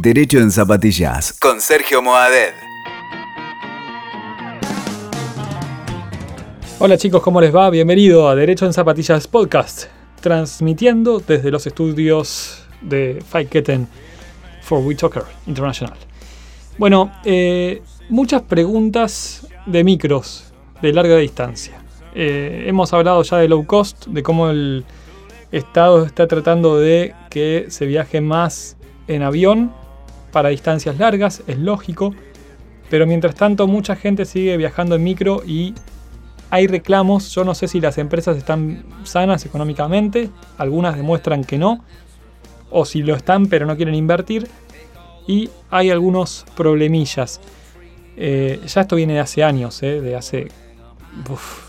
Derecho en Zapatillas con Sergio Moadet. Hola chicos, ¿cómo les va? Bienvenido a Derecho en Zapatillas Podcast, transmitiendo desde los estudios de Ketten for WeTalker International. Bueno, eh, muchas preguntas de micros de larga distancia. Eh, hemos hablado ya de low cost, de cómo el Estado está tratando de que se viaje más en avión para distancias largas, es lógico, pero mientras tanto mucha gente sigue viajando en micro y hay reclamos, yo no sé si las empresas están sanas económicamente, algunas demuestran que no, o si lo están pero no quieren invertir, y hay algunos problemillas. Eh, ya esto viene de hace años, eh, de hace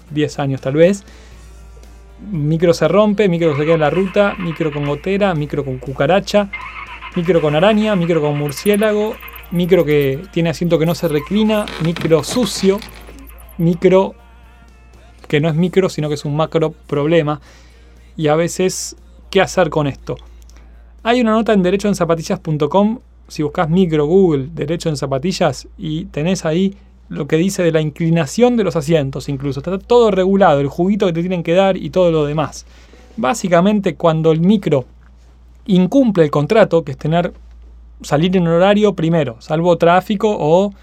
10 años tal vez. Micro se rompe, micro se queda en la ruta, micro con gotera, micro con cucaracha, micro con araña, micro con murciélago, micro que tiene asiento que no se reclina, micro sucio, micro que no es micro, sino que es un macro problema. Y a veces, ¿qué hacer con esto? Hay una nota en derechoenzapatillas.com, si buscas micro Google, derecho en zapatillas, y tenés ahí lo que dice de la inclinación de los asientos incluso. Está todo regulado, el juguito que te tienen que dar y todo lo demás. Básicamente cuando el micro incumple el contrato, que es tener salir en horario primero, salvo tráfico o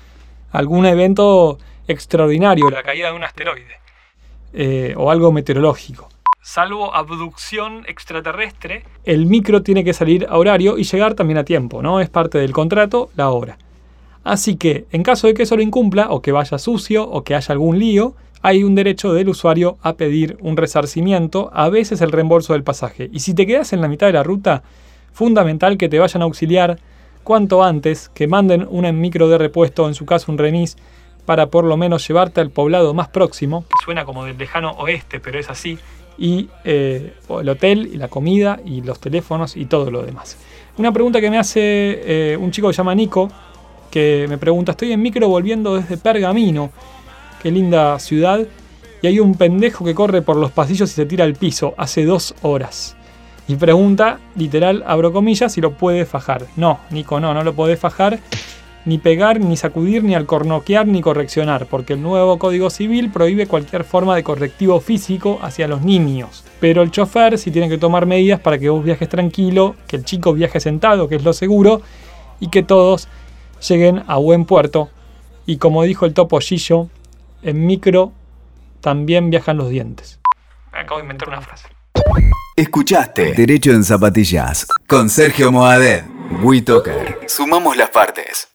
algún evento extraordinario, la caída de un asteroide. Eh, o algo meteorológico. Salvo abducción extraterrestre, el micro tiene que salir a horario y llegar también a tiempo, ¿no? Es parte del contrato la hora. Así que, en caso de que eso lo incumpla, o que vaya sucio, o que haya algún lío, hay un derecho del usuario a pedir un resarcimiento, a veces el reembolso del pasaje. Y si te quedas en la mitad de la ruta, fundamental que te vayan a auxiliar cuanto antes, que manden un micro de repuesto, en su caso un remis, para por lo menos llevarte al poblado más próximo, que suena como del lejano oeste, pero es así, y eh, el hotel y la comida y los teléfonos y todo lo demás. Una pregunta que me hace eh, un chico que se llama Nico, que me pregunta, estoy en micro volviendo desde Pergamino, qué linda ciudad, y hay un pendejo que corre por los pasillos y se tira al piso hace dos horas. Y pregunta, literal, abro comillas, si lo puede fajar. No, Nico, no, no lo puede fajar ni pegar, ni sacudir, ni alcornoquear, ni correccionar, porque el nuevo Código Civil prohíbe cualquier forma de correctivo físico hacia los niños. Pero el chofer sí tiene que tomar medidas para que vos viajes tranquilo, que el chico viaje sentado, que es lo seguro, y que todos lleguen a buen puerto. Y como dijo el topollillo, en micro también viajan los dientes. Acabo de inventar una frase. Escuchaste Derecho en Zapatillas con Sergio Moadet. WeToker. Sumamos las partes.